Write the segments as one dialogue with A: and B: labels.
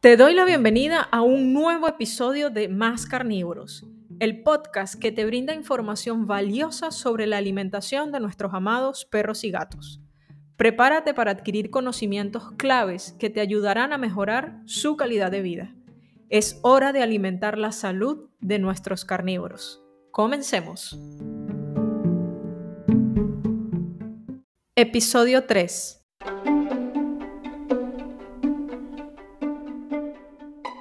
A: Te doy la bienvenida a un nuevo episodio de Más Carnívoros, el podcast que te brinda información valiosa sobre la alimentación de nuestros amados perros y gatos. Prepárate para adquirir conocimientos claves que te ayudarán a mejorar su calidad de vida. Es hora de alimentar la salud de nuestros carnívoros. Comencemos. Episodio 3.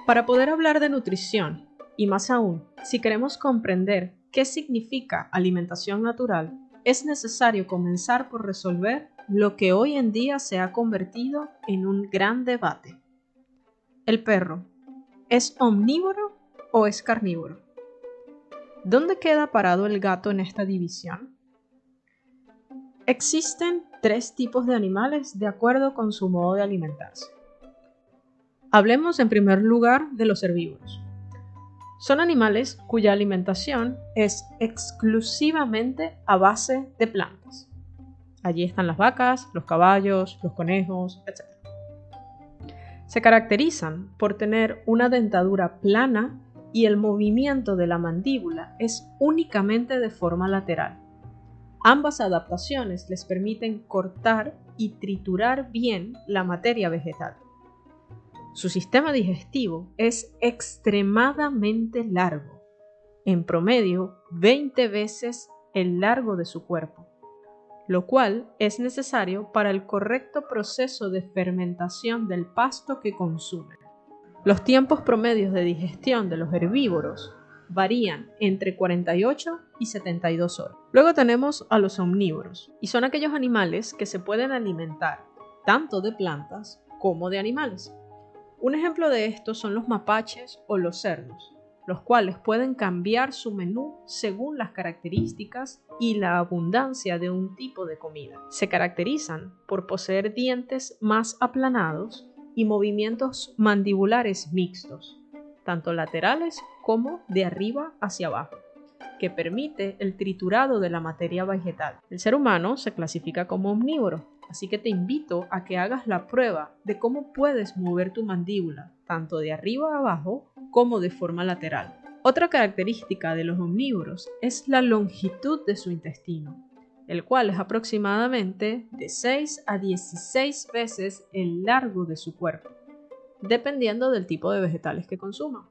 A: Para poder hablar de nutrición, y más aún, si queremos comprender qué significa alimentación natural, es necesario comenzar por resolver lo que hoy en día se ha convertido en un gran debate. El perro, ¿es omnívoro o es carnívoro? ¿Dónde queda parado el gato en esta división? Existen tres tipos de animales de acuerdo con su modo de alimentarse. Hablemos en primer lugar de los herbívoros. Son animales cuya alimentación es exclusivamente a base de plantas. Allí están las vacas, los caballos, los conejos, etc. Se caracterizan por tener una dentadura plana y el movimiento de la mandíbula es únicamente de forma lateral. Ambas adaptaciones les permiten cortar y triturar bien la materia vegetal. Su sistema digestivo es extremadamente largo, en promedio 20 veces el largo de su cuerpo, lo cual es necesario para el correcto proceso de fermentación del pasto que consumen. Los tiempos promedios de digestión de los herbívoros varían entre 48 y 72 horas. Luego tenemos a los omnívoros, y son aquellos animales que se pueden alimentar tanto de plantas como de animales. Un ejemplo de esto son los mapaches o los cerdos, los cuales pueden cambiar su menú según las características y la abundancia de un tipo de comida. Se caracterizan por poseer dientes más aplanados y movimientos mandibulares mixtos, tanto laterales como de arriba hacia abajo que permite el triturado de la materia vegetal. El ser humano se clasifica como omnívoro, Así que te invito a que hagas la prueba de cómo puedes mover tu mandíbula, tanto de arriba a abajo como de forma lateral. Otra característica de los omnívoros es la longitud de su intestino, el cual es aproximadamente de 6 a 16 veces el largo de su cuerpo, dependiendo del tipo de vegetales que consuman.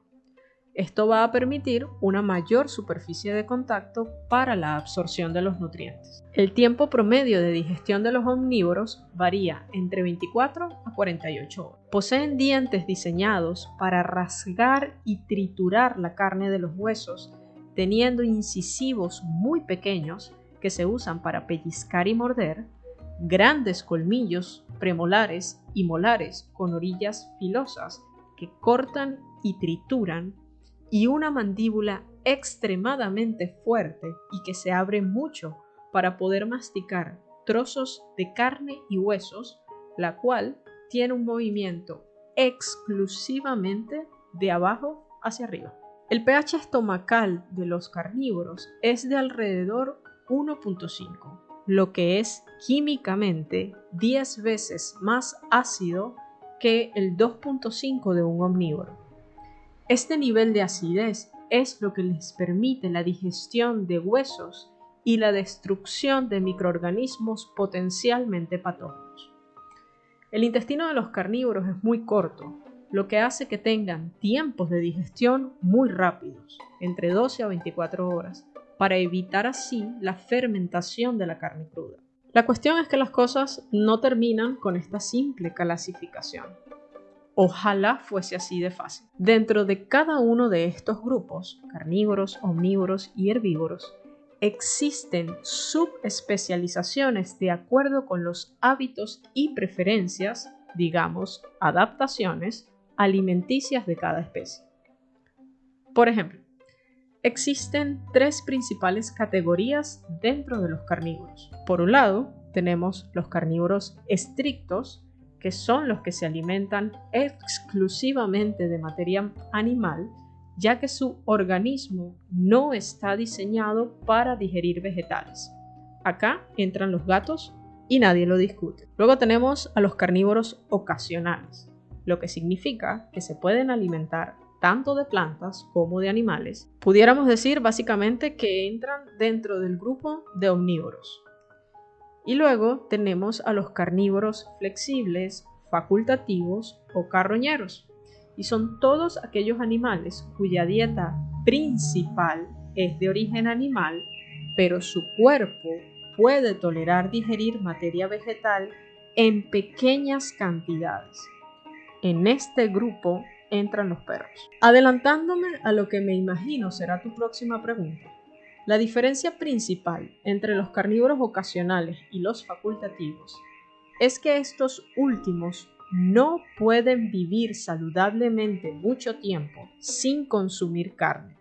A: Esto va a permitir una mayor superficie de contacto para la absorción de los nutrientes. El tiempo promedio de digestión de los omnívoros varía entre 24 a 48 horas. Poseen dientes diseñados para rasgar y triturar la carne de los huesos, teniendo incisivos muy pequeños que se usan para pellizcar y morder, grandes colmillos premolares y molares con orillas filosas que cortan y trituran y una mandíbula extremadamente fuerte y que se abre mucho para poder masticar trozos de carne y huesos, la cual tiene un movimiento exclusivamente de abajo hacia arriba. El pH estomacal de los carnívoros es de alrededor 1.5, lo que es químicamente 10 veces más ácido que el 2.5 de un omnívoro. Este nivel de acidez es lo que les permite la digestión de huesos y la destrucción de microorganismos potencialmente patógenos. El intestino de los carnívoros es muy corto, lo que hace que tengan tiempos de digestión muy rápidos, entre 12 a 24 horas, para evitar así la fermentación de la carne cruda. La cuestión es que las cosas no terminan con esta simple clasificación. Ojalá fuese así de fácil. Dentro de cada uno de estos grupos, carnívoros, omnívoros y herbívoros, existen subespecializaciones de acuerdo con los hábitos y preferencias, digamos, adaptaciones alimenticias de cada especie. Por ejemplo, existen tres principales categorías dentro de los carnívoros. Por un lado, tenemos los carnívoros estrictos, que son los que se alimentan exclusivamente de materia animal, ya que su organismo no está diseñado para digerir vegetales. Acá entran los gatos y nadie lo discute. Luego tenemos a los carnívoros ocasionales. lo que significa que se pueden alimentar tanto de plantas como de animales. Pudiéramos decir básicamente que entran dentro del grupo de omnívoros. Y luego tenemos a los carnívoros flexibles, facultativos o carroñeros. Y son todos aquellos animales cuya dieta principal es de origen animal, pero su cuerpo puede tolerar digerir materia vegetal en pequeñas cantidades. En este grupo entran los perros. Adelantándome a lo que me imagino será tu próxima pregunta. La diferencia principal entre los carnívoros ocasionales y los facultativos es que estos últimos no pueden vivir saludablemente mucho tiempo sin consumir carne.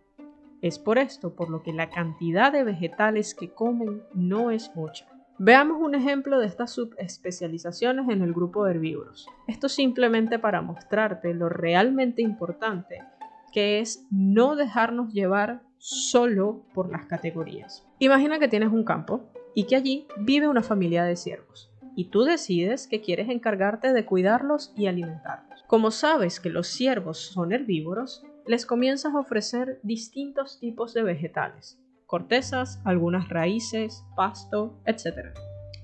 A: Es por esto por lo que la cantidad de vegetales que comen no es mucha. Veamos un ejemplo de estas subespecializaciones en el grupo de herbívoros. Esto simplemente para mostrarte lo realmente importante que es no dejarnos llevar solo por las categorías. Imagina que tienes un campo y que allí vive una familia de ciervos y tú decides que quieres encargarte de cuidarlos y alimentarlos. Como sabes que los ciervos son herbívoros, les comienzas a ofrecer distintos tipos de vegetales, cortezas, algunas raíces, pasto, etc.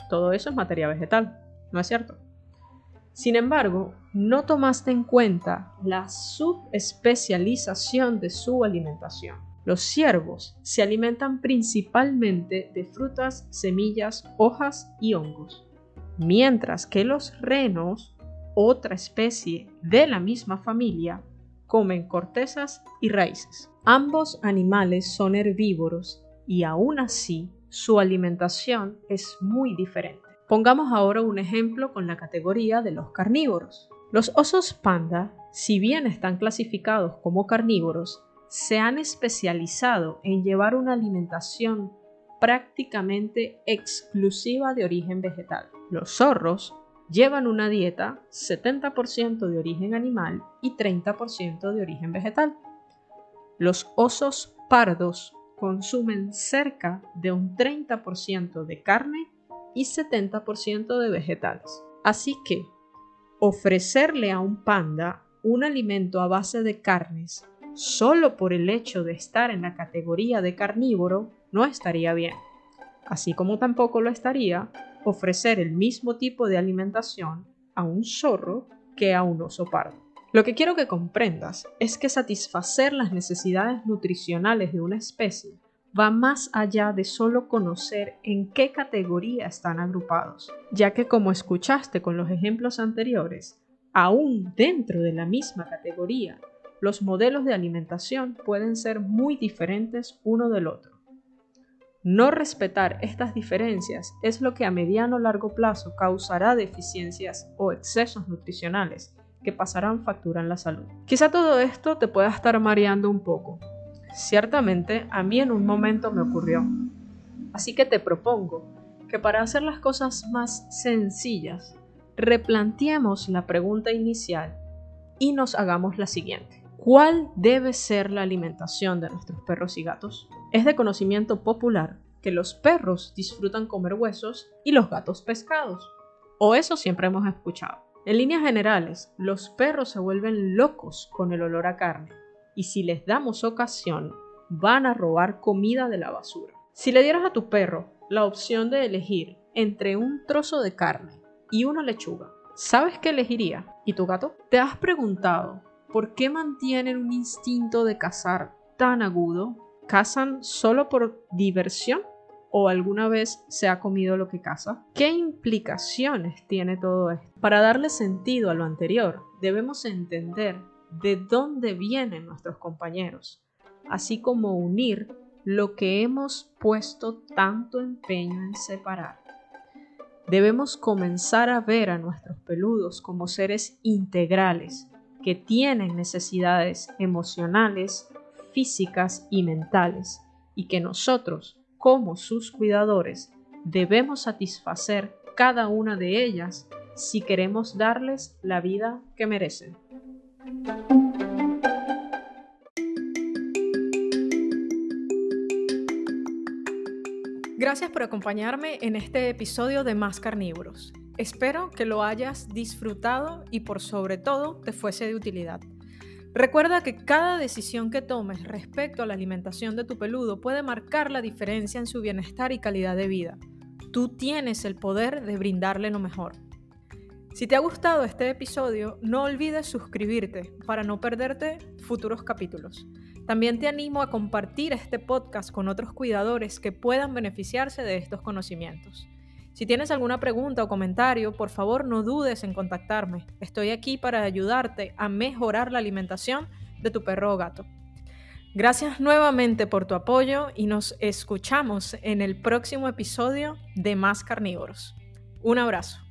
A: Todo eso es materia vegetal, ¿no es cierto? Sin embargo, no tomaste en cuenta la subespecialización de su alimentación. Los ciervos se alimentan principalmente de frutas, semillas, hojas y hongos, mientras que los renos, otra especie de la misma familia, comen cortezas y raíces. Ambos animales son herbívoros y aún así su alimentación es muy diferente. Pongamos ahora un ejemplo con la categoría de los carnívoros. Los osos panda, si bien están clasificados como carnívoros, se han especializado en llevar una alimentación prácticamente exclusiva de origen vegetal. Los zorros llevan una dieta 70% de origen animal y 30% de origen vegetal. Los osos pardos consumen cerca de un 30% de carne y 70% de vegetales. Así que ofrecerle a un panda un alimento a base de carnes solo por el hecho de estar en la categoría de carnívoro no estaría bien, así como tampoco lo estaría ofrecer el mismo tipo de alimentación a un zorro que a un oso pardo. Lo que quiero que comprendas es que satisfacer las necesidades nutricionales de una especie va más allá de solo conocer en qué categoría están agrupados, ya que como escuchaste con los ejemplos anteriores, aún dentro de la misma categoría, los modelos de alimentación pueden ser muy diferentes uno del otro. No respetar estas diferencias es lo que a mediano o largo plazo causará deficiencias o excesos nutricionales que pasarán factura en la salud. Quizá todo esto te pueda estar mareando un poco. Ciertamente a mí en un momento me ocurrió. Así que te propongo que para hacer las cosas más sencillas, replanteemos la pregunta inicial y nos hagamos la siguiente. ¿Cuál debe ser la alimentación de nuestros perros y gatos? Es de conocimiento popular que los perros disfrutan comer huesos y los gatos pescados. O eso siempre hemos escuchado. En líneas generales, los perros se vuelven locos con el olor a carne y si les damos ocasión, van a robar comida de la basura. Si le dieras a tu perro la opción de elegir entre un trozo de carne y una lechuga, ¿sabes qué elegiría? ¿Y tu gato? ¿Te has preguntado por qué mantienen un instinto de cazar tan agudo cazan solo por diversión o alguna vez se ha comido lo que caza? ¿Qué implicaciones tiene todo esto? Para darle sentido a lo anterior, debemos entender de dónde vienen nuestros compañeros, así como unir lo que hemos puesto tanto empeño en separar. Debemos comenzar a ver a nuestros peludos como seres integrales que tienen necesidades emocionales, físicas y mentales, y que nosotros, como sus cuidadores, debemos satisfacer cada una de ellas si queremos darles la vida que merecen. Gracias por acompañarme en este episodio de Más Carnívoros. Espero que lo hayas disfrutado y por sobre todo te fuese de utilidad. Recuerda que cada decisión que tomes respecto a la alimentación de tu peludo puede marcar la diferencia en su bienestar y calidad de vida. Tú tienes el poder de brindarle lo mejor. Si te ha gustado este episodio, no olvides suscribirte para no perderte futuros capítulos. También te animo a compartir este podcast con otros cuidadores que puedan beneficiarse de estos conocimientos. Si tienes alguna pregunta o comentario, por favor no dudes en contactarme. Estoy aquí para ayudarte a mejorar la alimentación de tu perro o gato. Gracias nuevamente por tu apoyo y nos escuchamos en el próximo episodio de Más Carnívoros. Un abrazo.